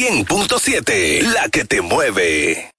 100.7, la que te mueve.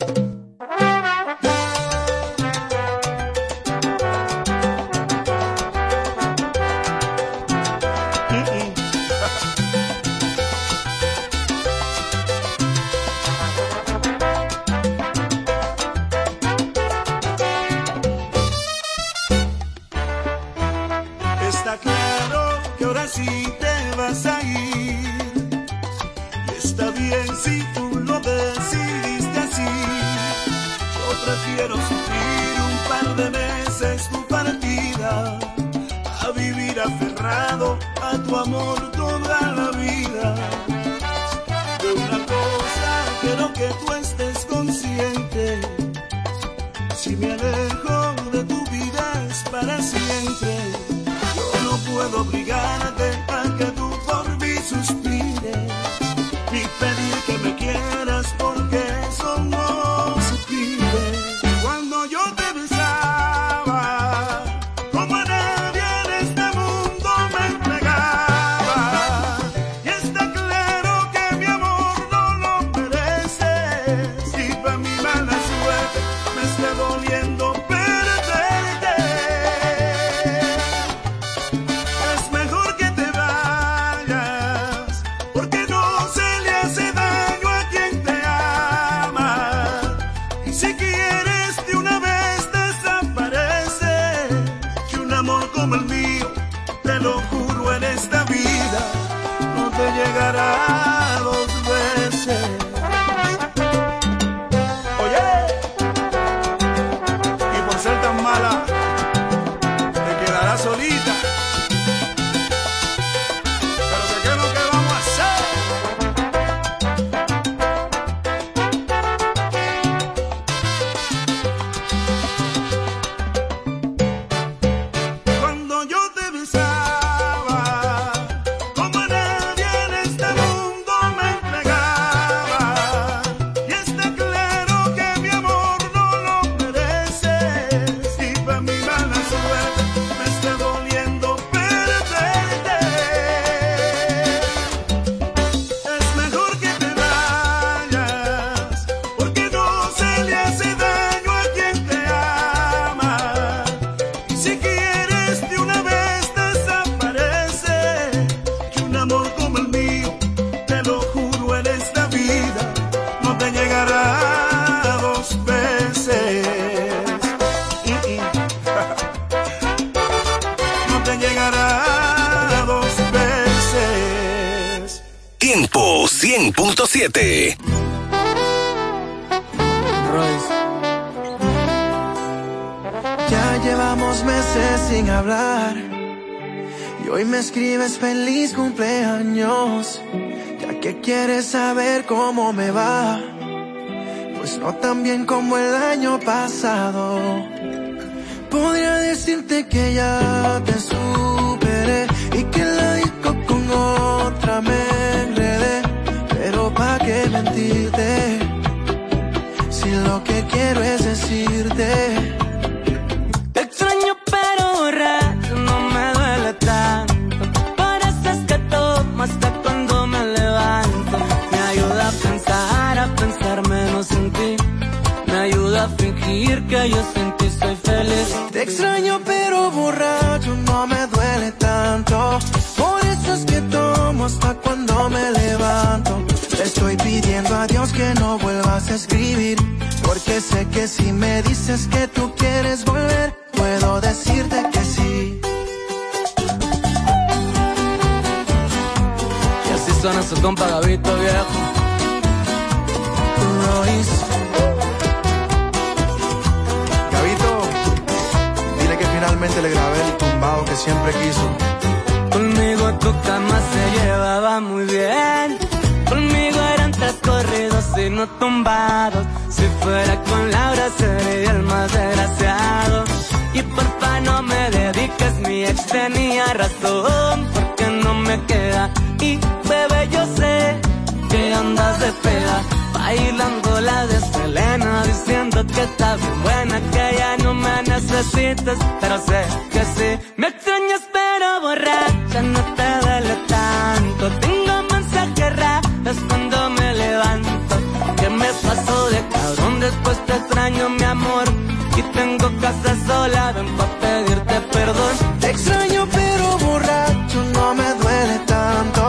more a escribir, porque sé que si me dices que tú quieres volver, puedo decirte que sí. Y así suena su compa Gavito viejo. Royce. Gavito, dile que finalmente le grabé el tumbado que siempre quiso. Conmigo tu cama se llevaba muy bien Conmigo eran tres corridos y no tumbados. Si fuera con Laura sería el más desgraciado. Y porfa no me dediques, mi ex tenía razón, porque no me queda. Y bebé, yo sé que andas de peda. Bailando la deselena, diciendo que está bien buena, que ya no me necesitas, pero sé que sí. Me extrañas pero borracha, no te duele tanto llores cuando me levanto. Que me pasó de cabrón, después te extraño, mi amor. Y tengo casa sola, ven pa' pedirte perdón. Te extraño, pero borracho, no me duele tanto.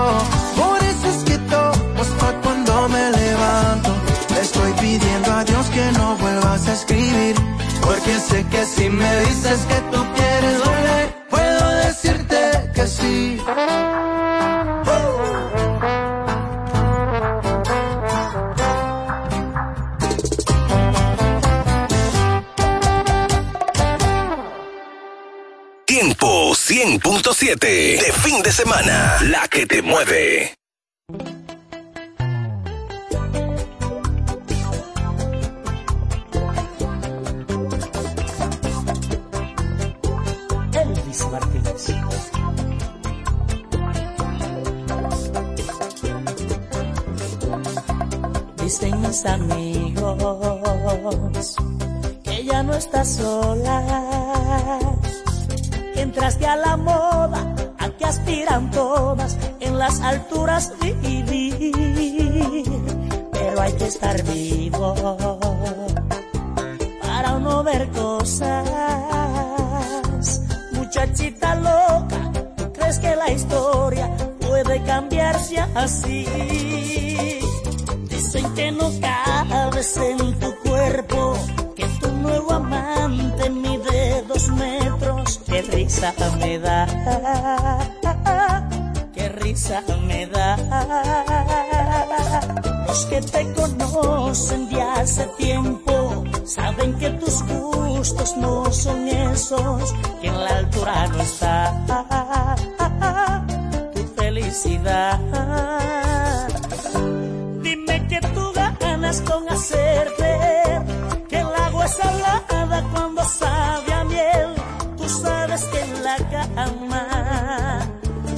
Por eso es que tomo cuando me levanto. Le estoy pidiendo a Dios que no vuelvas a escribir. Porque sé que si me dices que tú 100.7 de fin de semana. La que te mueve. Elvis Martínez. Dicen mis amigos que ya no estás sola. Entraste a la moda, a que aspiran todas en las alturas vivir. Pero hay que estar vivo para no ver cosas. Muchachita loca, ¿tú crees que la historia puede cambiarse así? Dicen que no cabes en tu cuerpo, que tu nuevo metros. Risa me da, qué risa me da. Los que te conocen de hace tiempo saben que tus gustos no son esos, que en la altura no está tu felicidad. Dime que tú ganas con hacer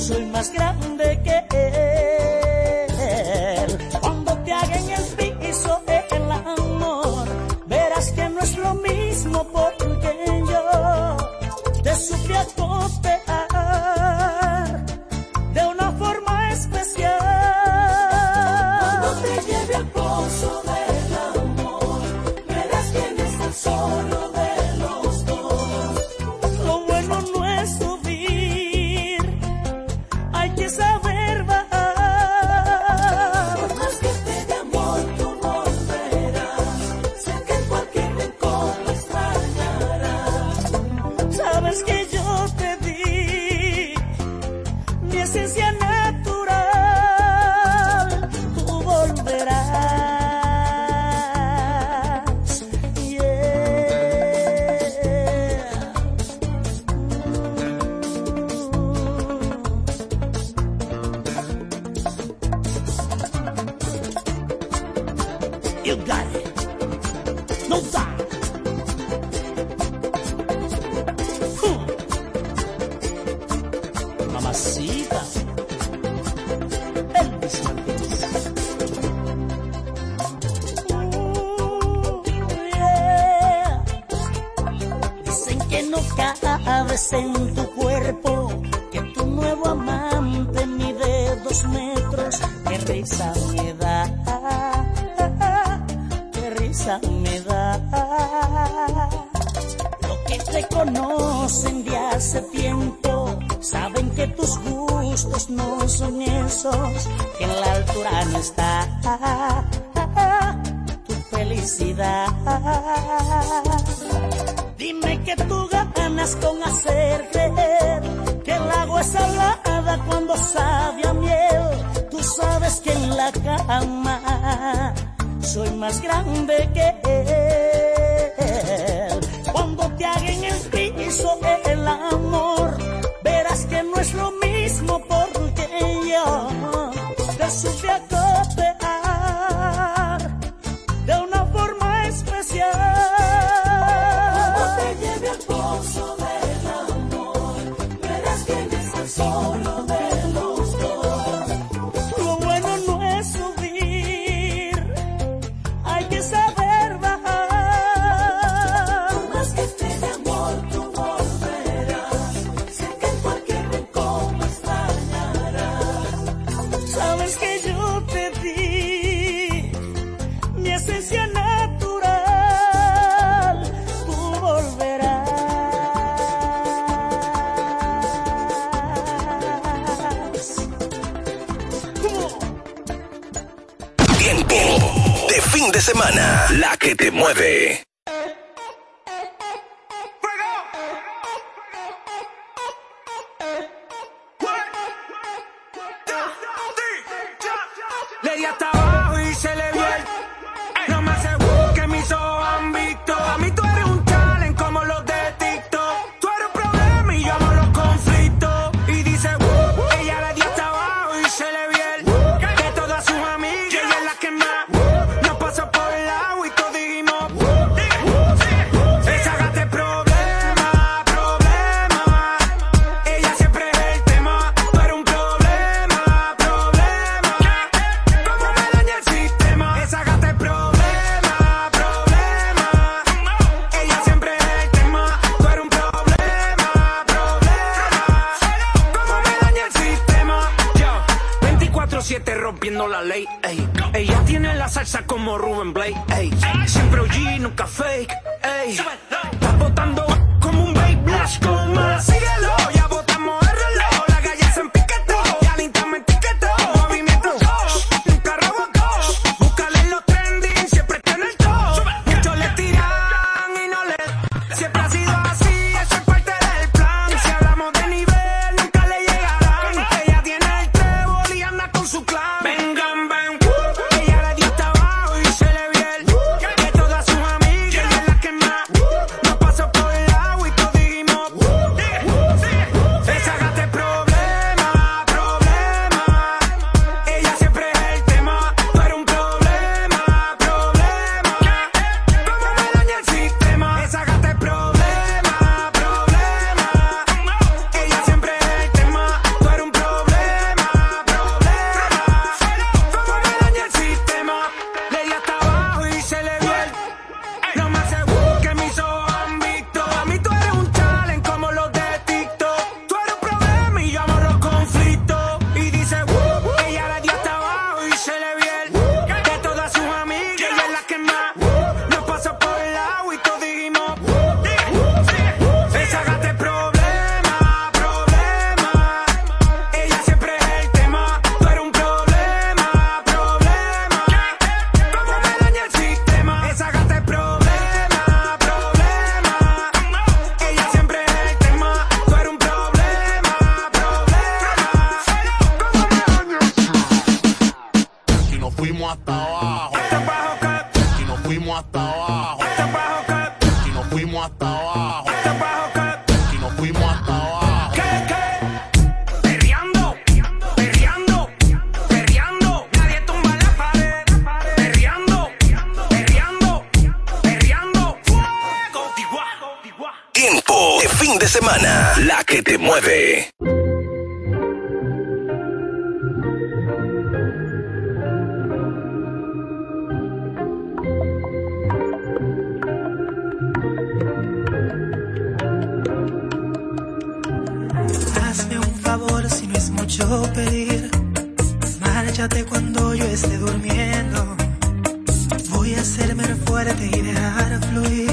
soy más grande que ti, mi esencia natural, tú volverás. Tiempo de fin de semana, la que te mueve. fuimos hasta abajo. Hasta abajo, cat. Y nos fuimos hasta abajo. Hasta abajo, cat. Y nos fuimos hasta abajo. Hasta abajo, cat. Y nos fuimos hasta abajo. ¿Qué, qué? Perreando, perreando, perreando. Nadie tumba la pared. Perreando, perreando, perreando. Fuego. Tiempo de fin de semana. La que te mueve. esté durmiendo. Voy a hacerme fuerte y dejar fluir.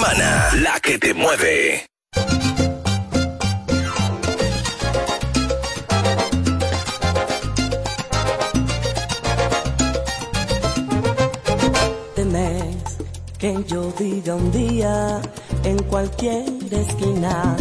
la que te mueve. Temes que yo diga un día en cualquier esquina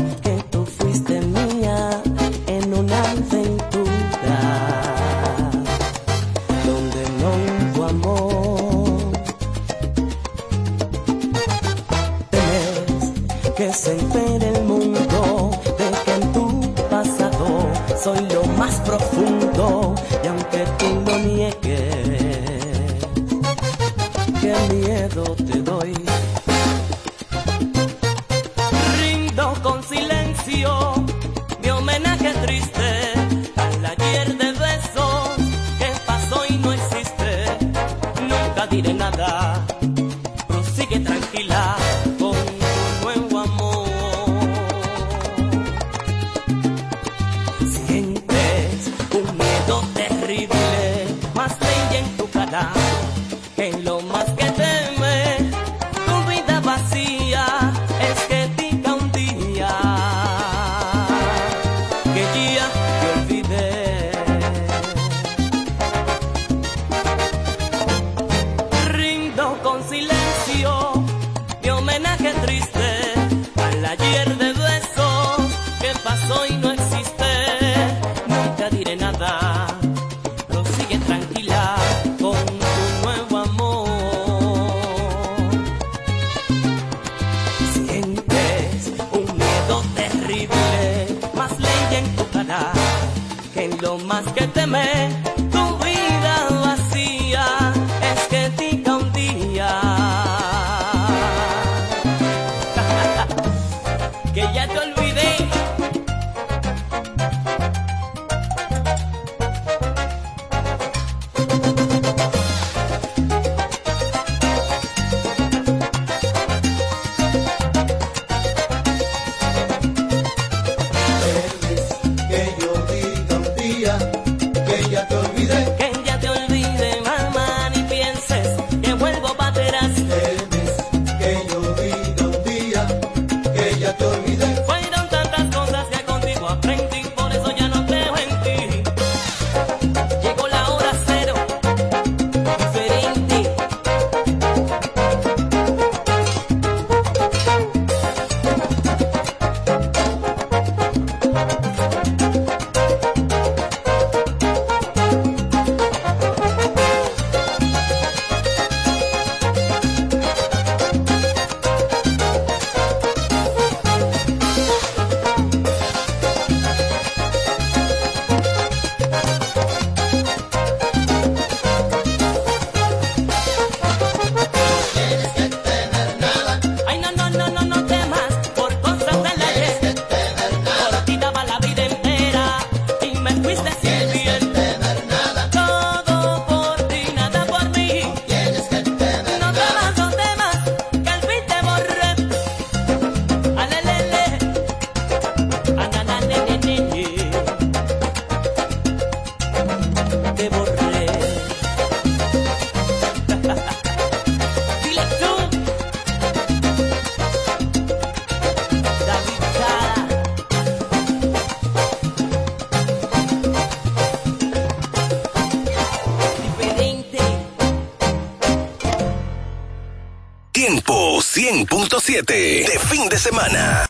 100.7 de fin de semana.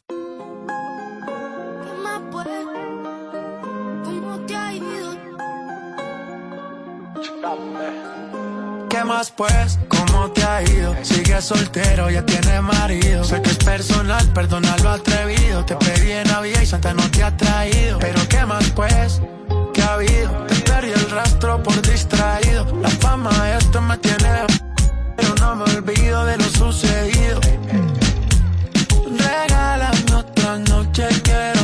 ¿Qué más pues? ¿Cómo te ha ido? Sigue soltero, ya tiene marido. Sé que es personal, perdona lo atrevido. Te pedí en Navidad y Santa no te ha traído. Pero ¿qué más pues? ¿Qué ha habido? Te perdí el rastro por distraído. La fama esto me tiene me olvido de lo sucedido. Regálame otra noche, quiero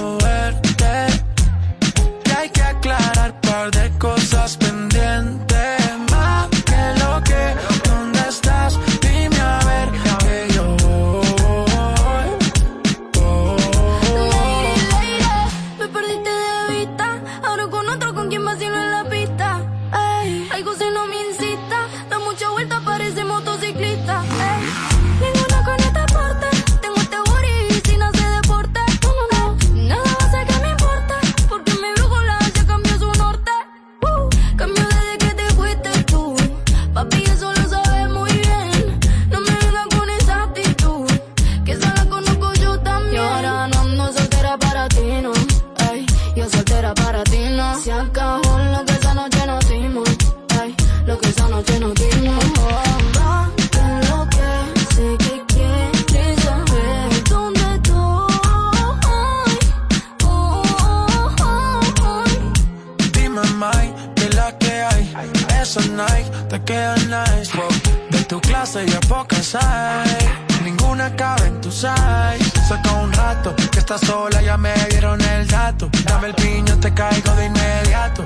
Ninguna cabe en tu size. Saca un rato que estás sola, ya me dieron el dato. Dame el piño, te caigo de inmediato.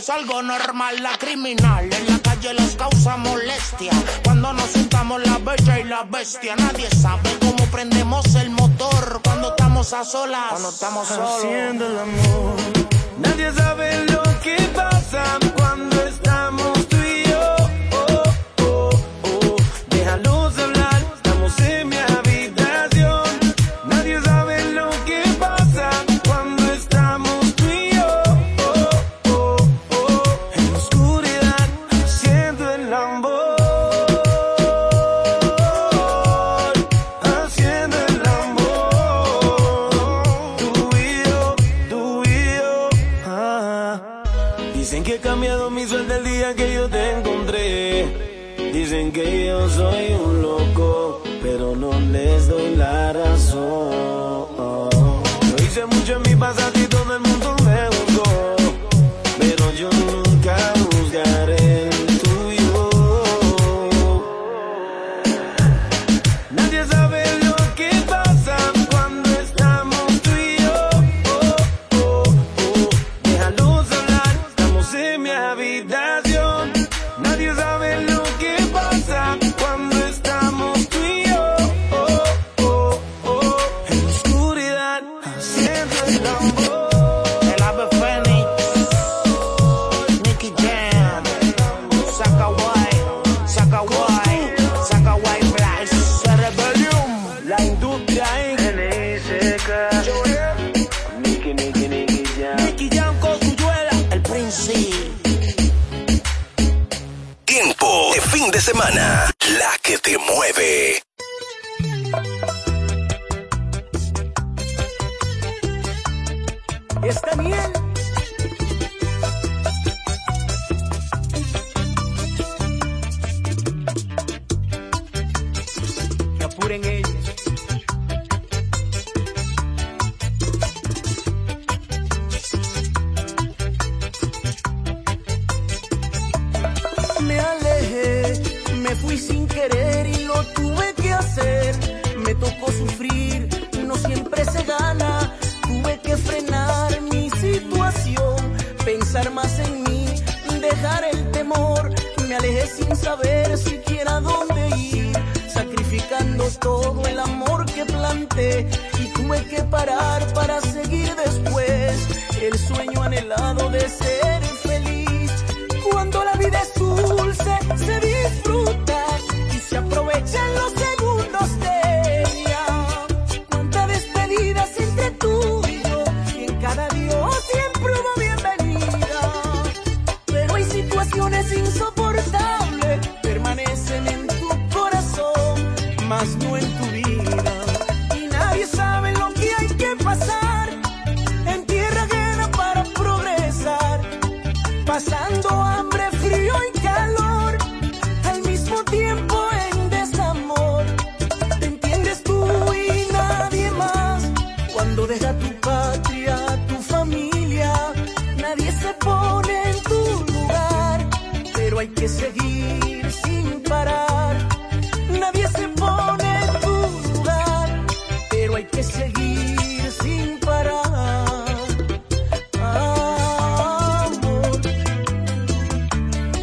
es algo normal. Tiempo en desamor, te entiendes tú y nadie más. Cuando deja tu patria, tu familia, nadie se pone en tu lugar. Pero hay que seguir sin parar. Nadie se pone en tu lugar, pero hay que seguir sin parar. Amor,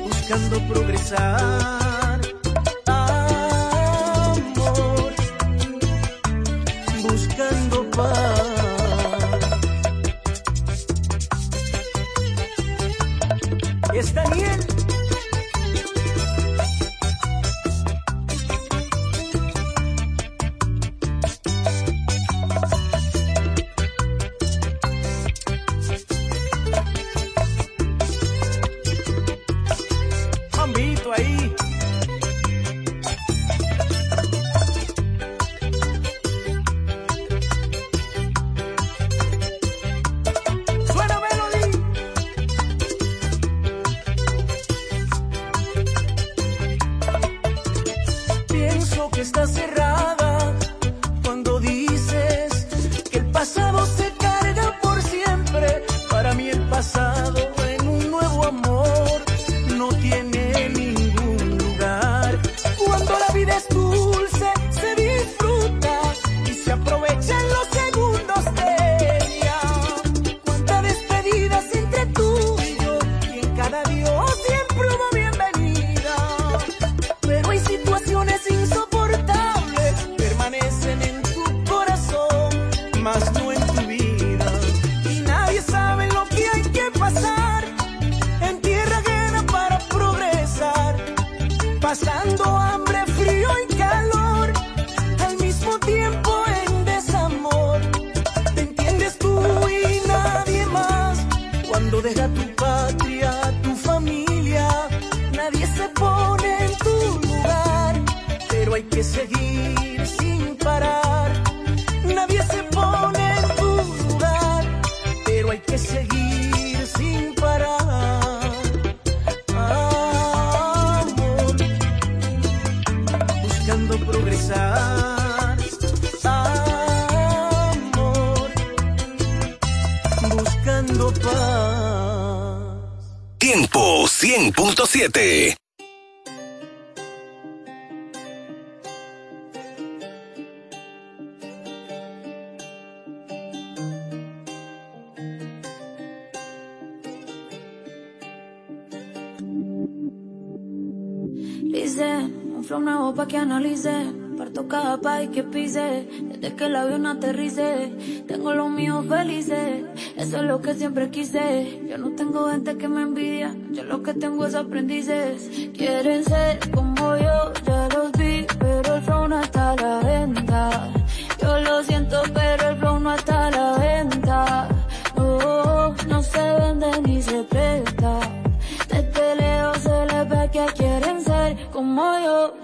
buscando progresar. Dicen, un flow nuevo pa' que analicen. Parto cada país que pise, desde que el avión aterrice. Tengo los míos felices, eso es lo que siempre quise. Yo no tengo gente que me envidia, yo lo que tengo es aprendices. Quieren ser como yo, ya los vi, pero el flow no está a la venta.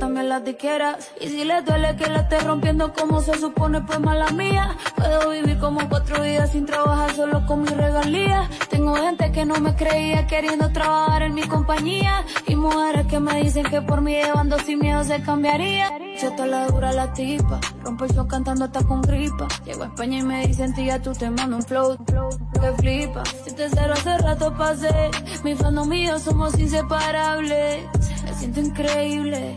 También las. Y si les duele que la esté rompiendo como se supone, pues mala mía. Puedo vivir como cuatro días sin trabajar solo con mi regalía. Tengo gente que no me creía queriendo trabajar en mi compañía. Y mujeres que me dicen que por mí llevando sin miedo se cambiaría. Yo te la dura la tipa. Rompo el show cantando hasta con gripa. Llego a España y me dicen, tía, tú te mando un flow. Que flipa. Si te cero hace rato pasé. Mi fan mío somos inseparables. Me siento increíble.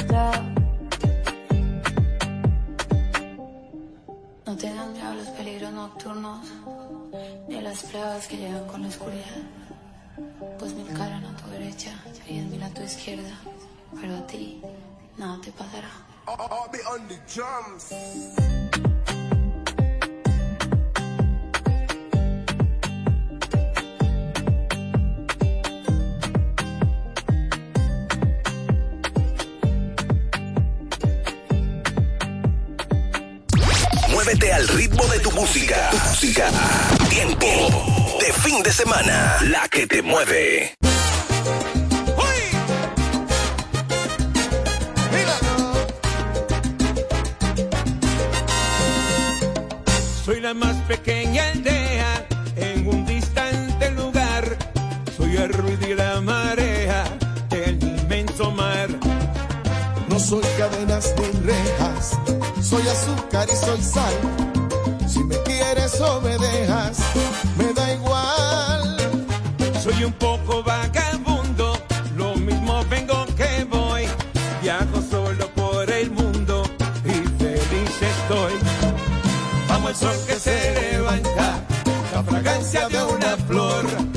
No te dan miedo los peligros nocturnos, ni las pruebas que llegan con la oscuridad. Pues mil caran a tu derecha y diez mil a tu izquierda, pero a ti nada te pasará. Muévete al ritmo de tu música. Tu música. Tiempo de fin de semana. La que te mueve. Soy la más pequeña aldea en un distante lugar. Soy el ruido y la marea del inmenso mar. No soy cadenas ni rejas, soy azúcar y soy sal. Si me quieres o me dejas, me da igual. Soy un poco vagabundo, lo mismo vengo que voy. Viajo solo por el mundo y feliz estoy. Amo el sol que se levanta, la fragancia de una flor.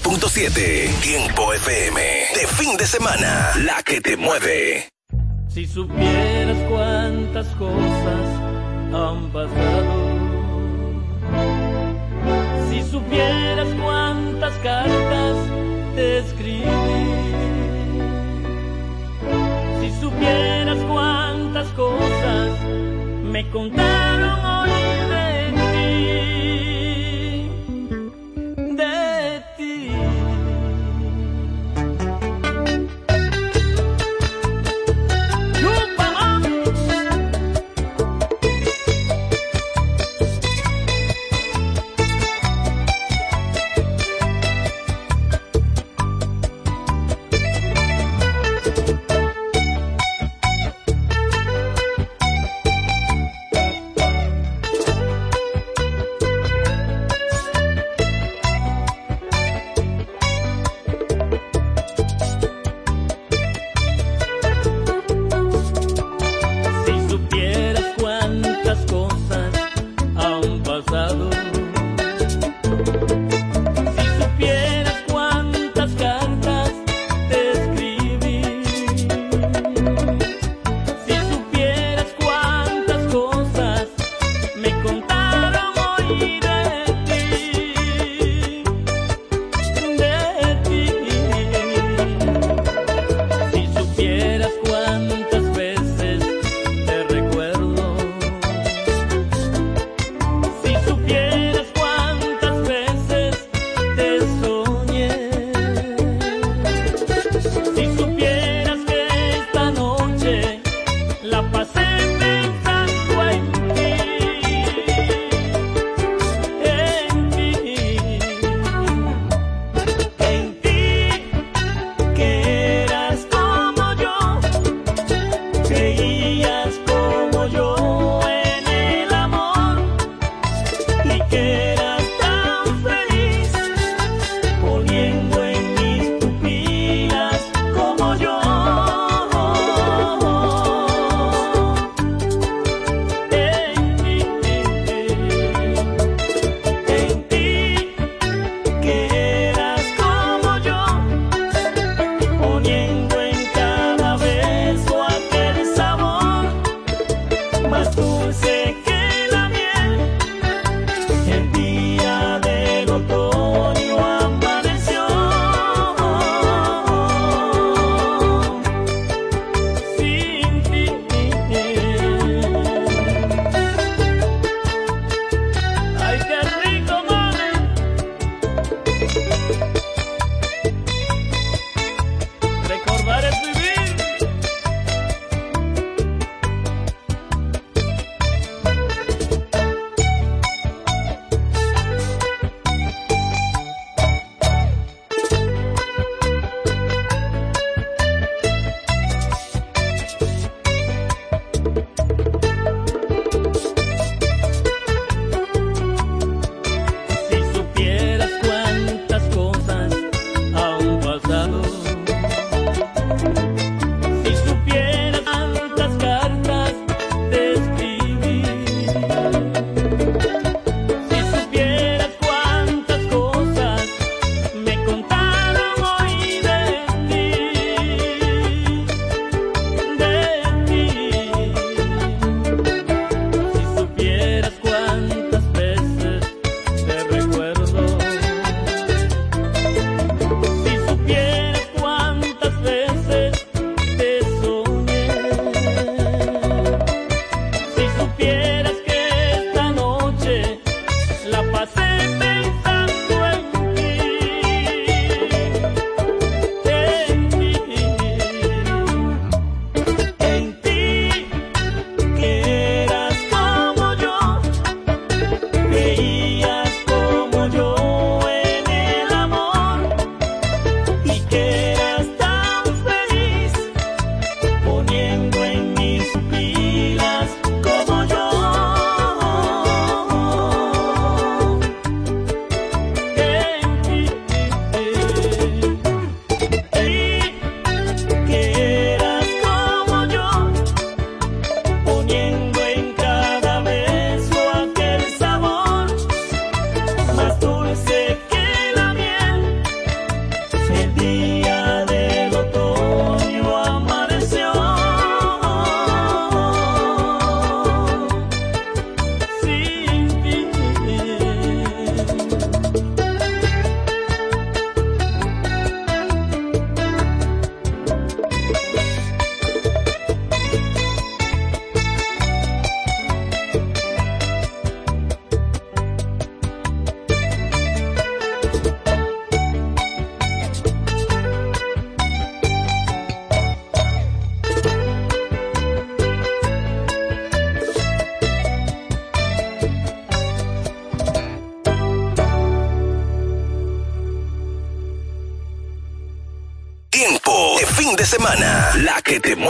100.7 Tiempo FM. De fin de semana. La que te mueve. Si supieras cuántas cosas han pasado. Si supieras cuántas cartas te escribí. Si supieras cuántas cosas me contaron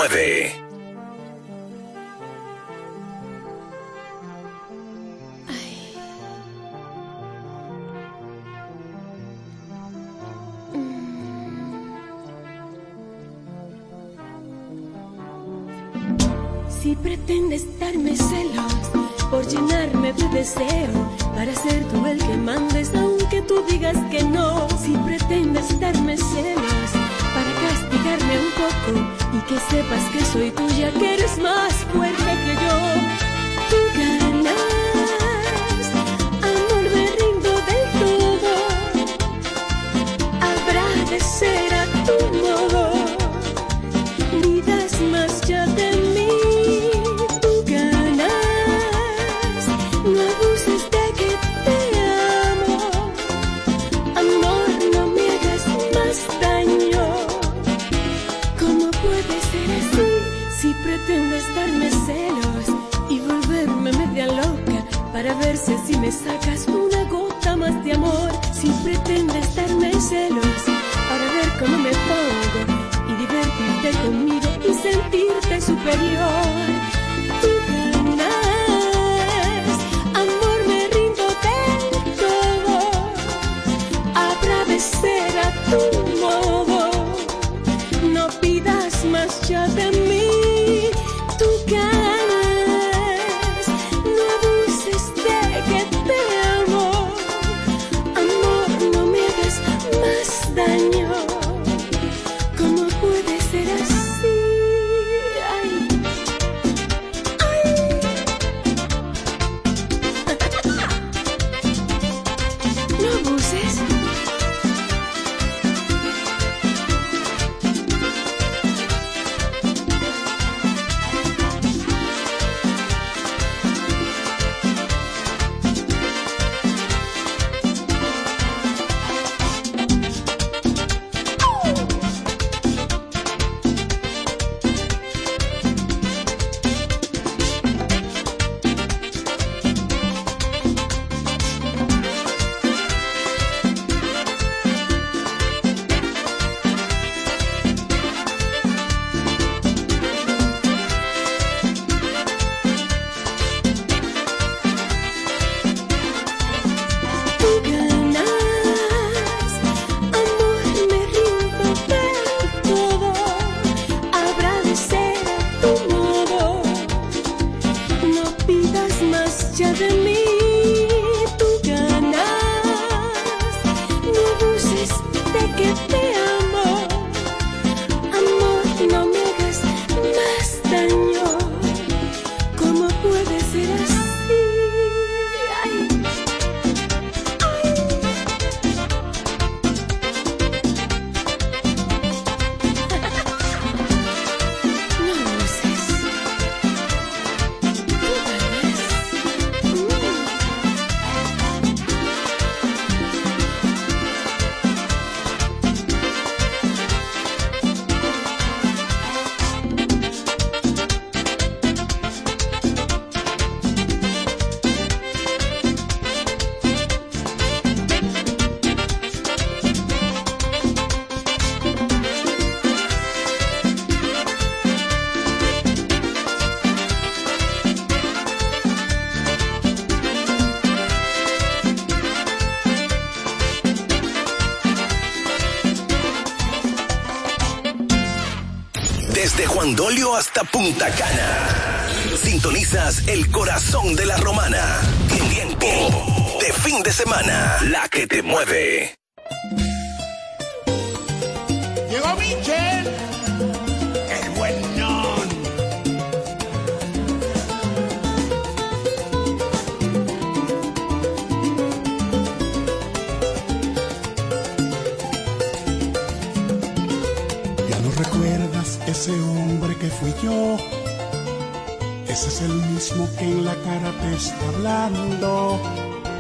9. Punta Cana. Sintonizas el corazón de la romana. Tiempo de fin de semana, la que te mueve. está hablando.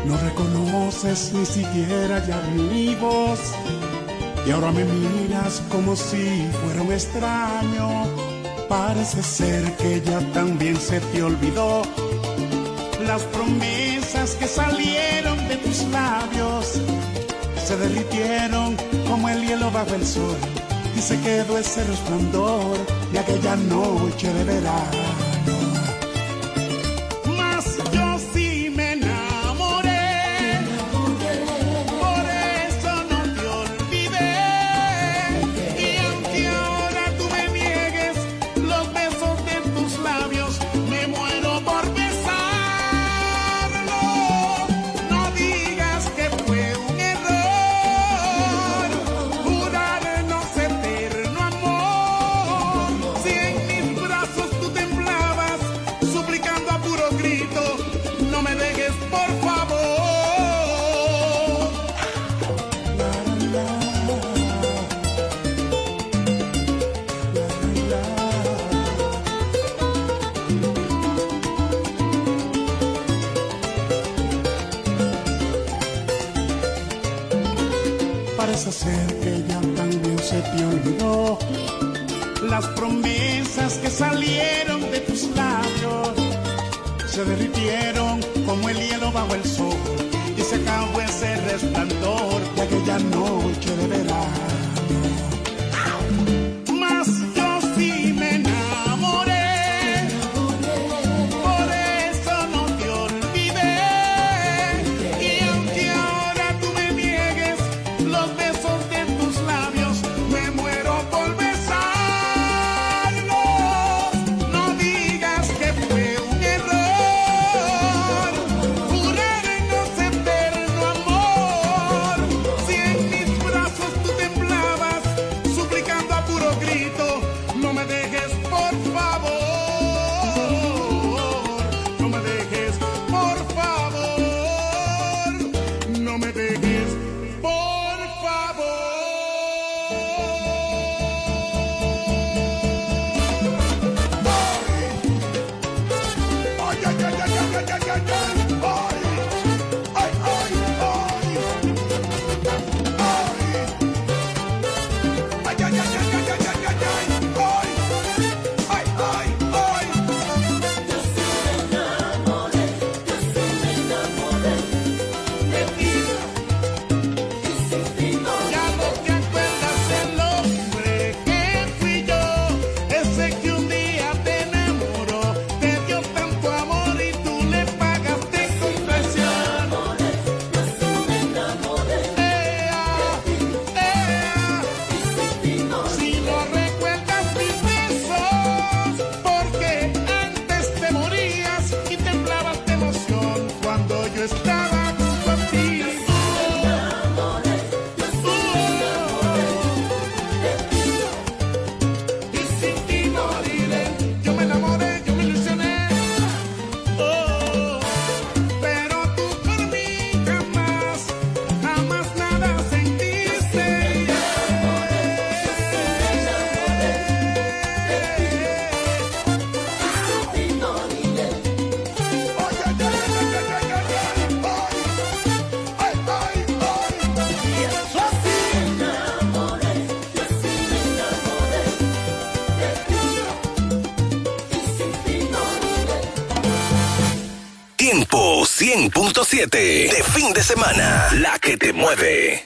No reconoces ni siquiera ya mi voz. Y ahora me miras como si fuera un extraño. Parece ser que ya también se te olvidó las promesas que salieron de tus labios. Se derritieron como el hielo bajo el sol y se quedó ese resplandor de aquella noche de verano. 100.7 de fin de semana. La que te mueve.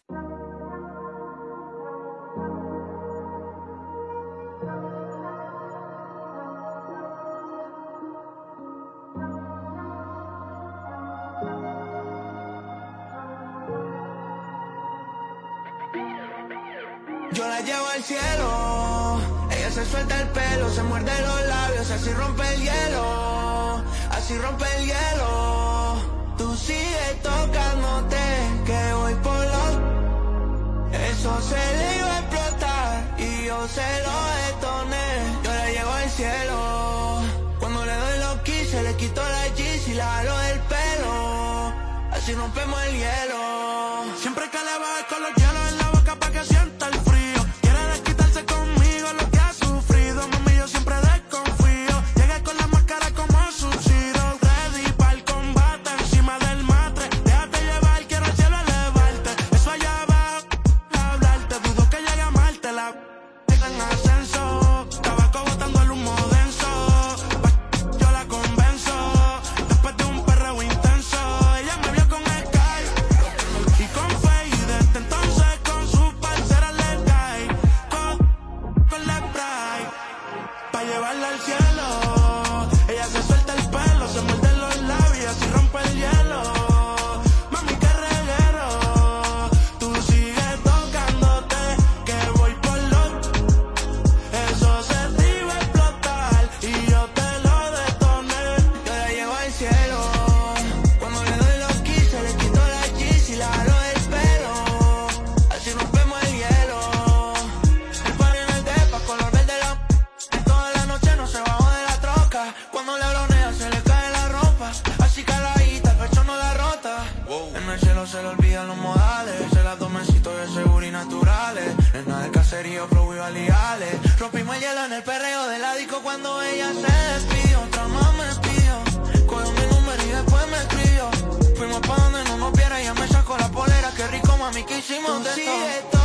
hicimos de todo.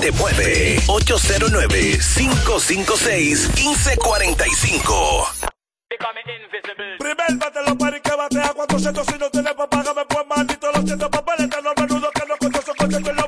te mueve. 809-556-1545. Primer los paris que batea 400 si no tienes papá, pues maldito los siento los menudos que no cuento esos coches que lo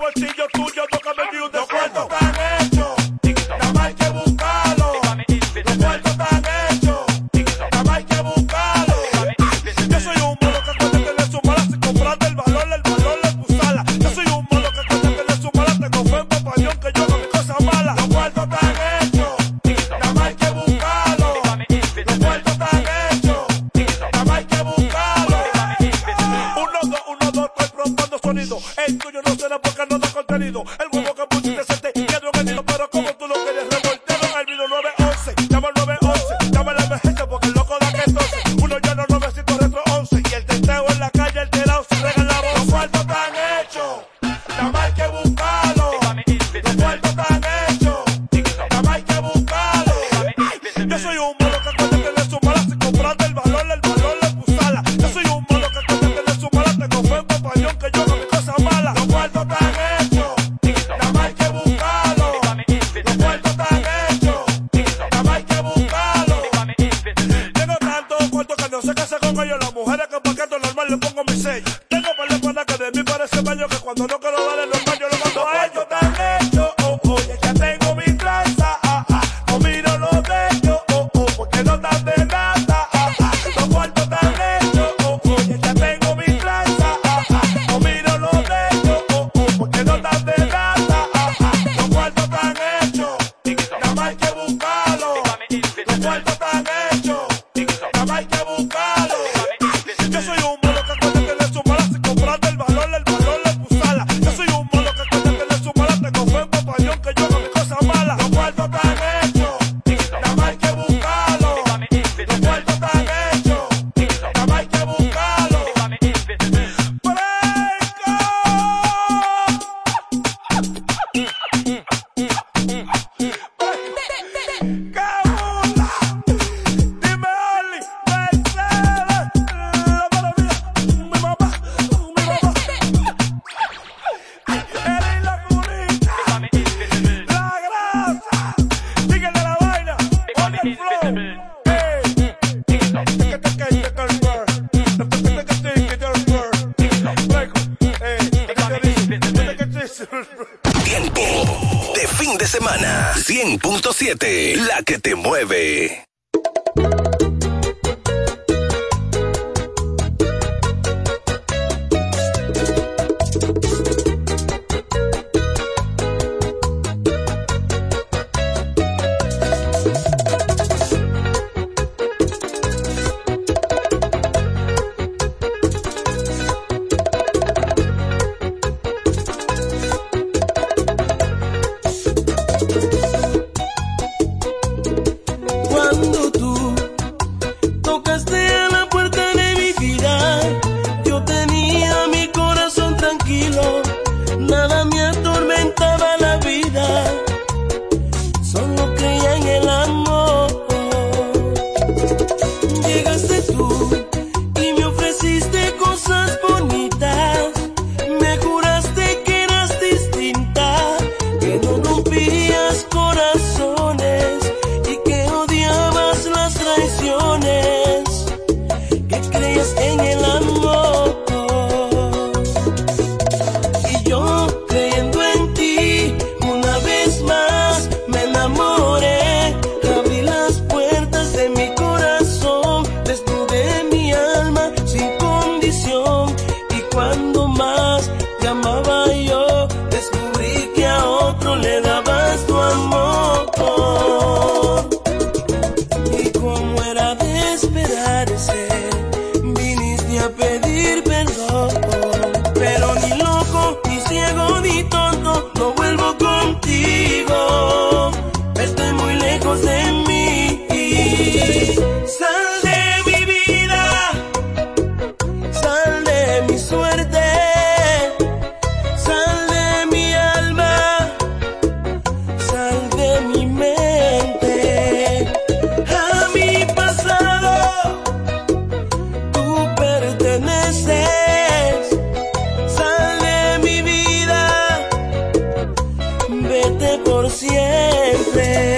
por siempre.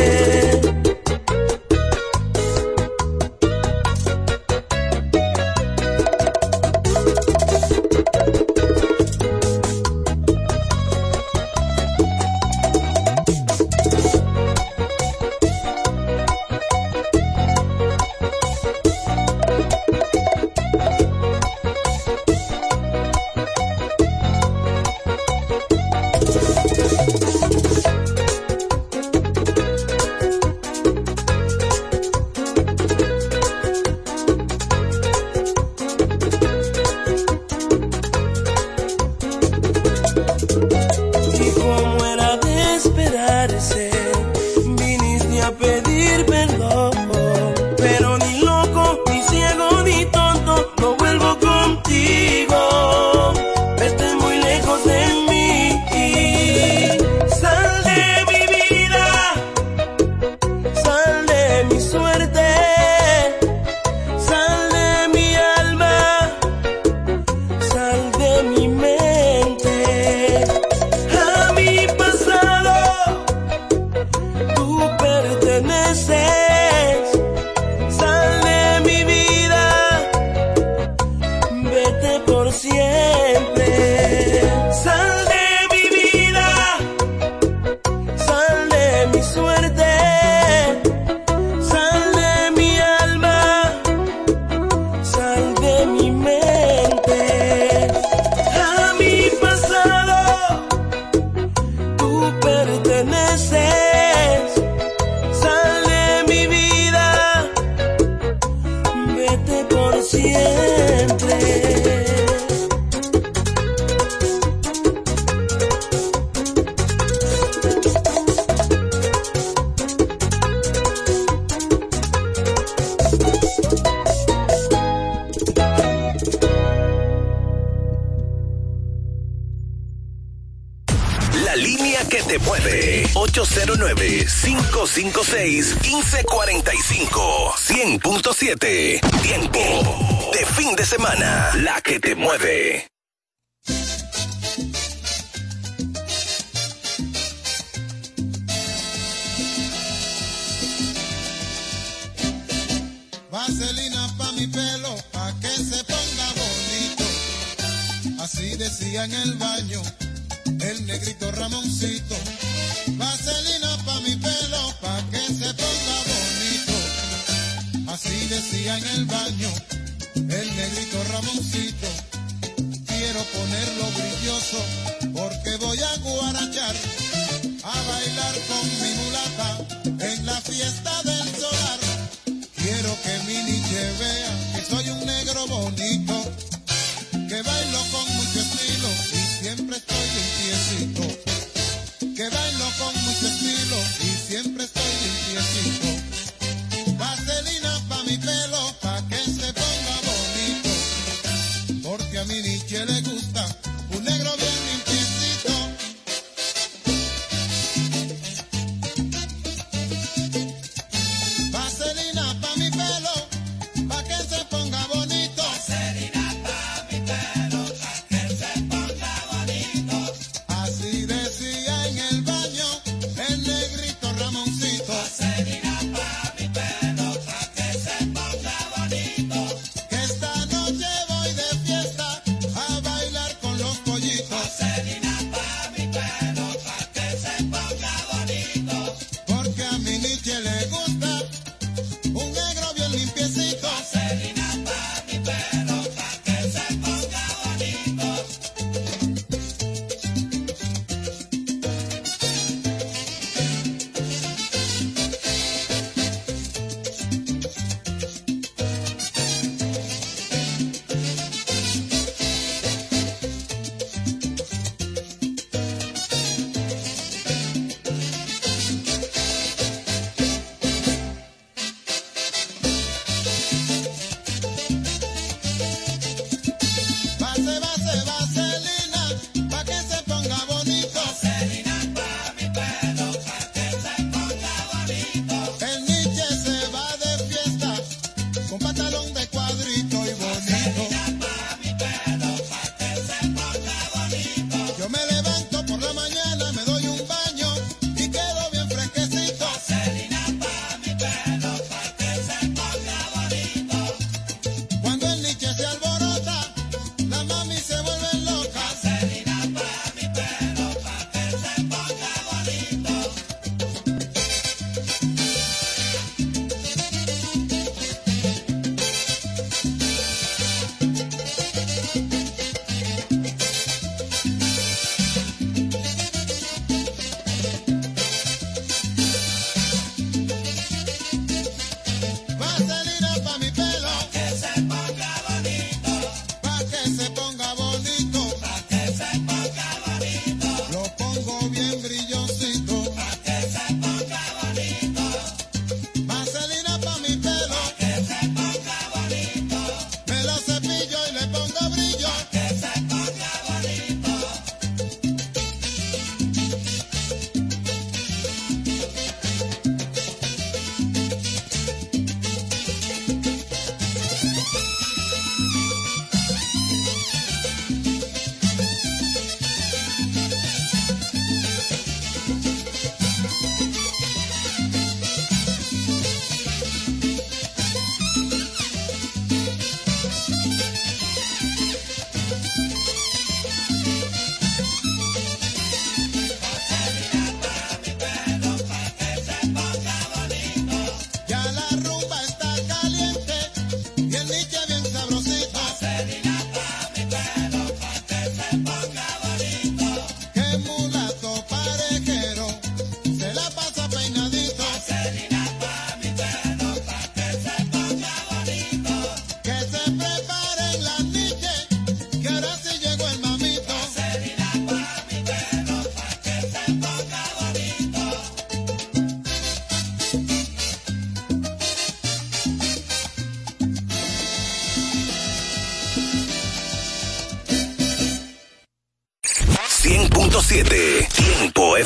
con mi mulata en la fiesta de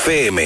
FM.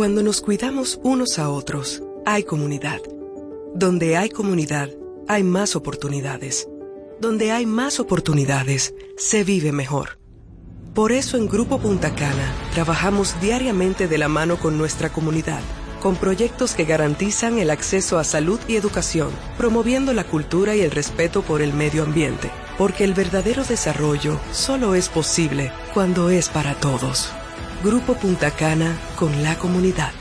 Cuando nos cuidamos unos a otros, hay comunidad. Donde hay comunidad, hay más oportunidades. Donde hay más oportunidades, se vive mejor. Por eso en Grupo Punta Cana trabajamos diariamente de la mano con nuestra comunidad, con proyectos que garantizan el acceso a salud y educación, promoviendo la cultura y el respeto por el medio ambiente, porque el verdadero desarrollo solo es posible cuando es para todos. Grupo Punta Cana con la comunidad.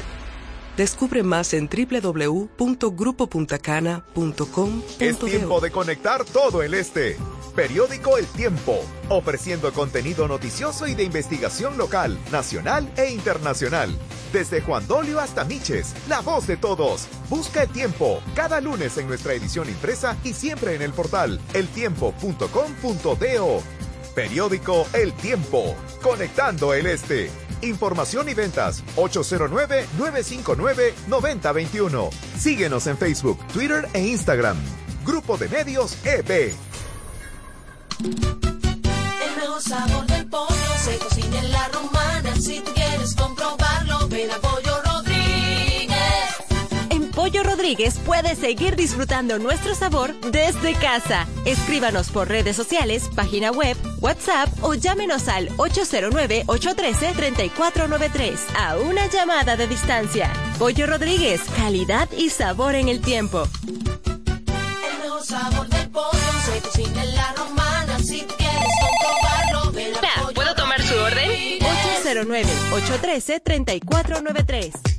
Descubre más en www.grupopuntacana.com. Es tiempo de conectar todo el este. Periódico El Tiempo, ofreciendo contenido noticioso y de investigación local, nacional e internacional. Desde Juan Dolio hasta Miches, la voz de todos. Busca El Tiempo, cada lunes en nuestra edición impresa y siempre en el portal eltiempo.com.do. Periódico El Tiempo, conectando el este. Información y ventas 809-959-9021. Síguenos en Facebook, Twitter e Instagram. Grupo de Medios E EB. El mejor sabor del pollo se cocina en la romana. Si quieres comprobarlo, ven a Pollo Pollo Rodríguez puedes seguir disfrutando nuestro sabor desde casa. Escríbanos por redes sociales, página web, WhatsApp o llámenos al 809-813-3493 a una llamada de distancia. Pollo Rodríguez, calidad y sabor en el tiempo. El mejor sabor del pollo se cocina en la romana. Si quieres comprobarlo, ven a ¿Puedo tomar su orden? 809-813-3493.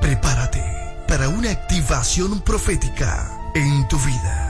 Prepárate para una activación profética en tu vida.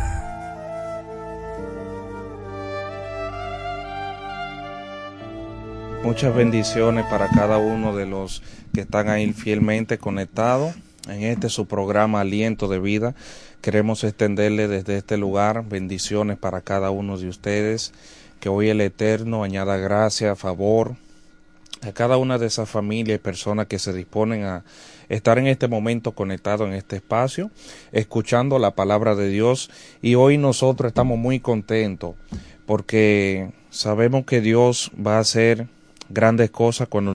Muchas bendiciones para cada uno de los que están ahí fielmente conectados en este su programa Aliento de Vida. Queremos extenderle desde este lugar bendiciones para cada uno de ustedes. Que hoy el Eterno añada gracia, favor a cada una de esas familias y personas que se disponen a estar en este momento conectados en este espacio, escuchando la palabra de Dios. Y hoy nosotros estamos muy contentos porque sabemos que Dios va a hacer grandes cosas con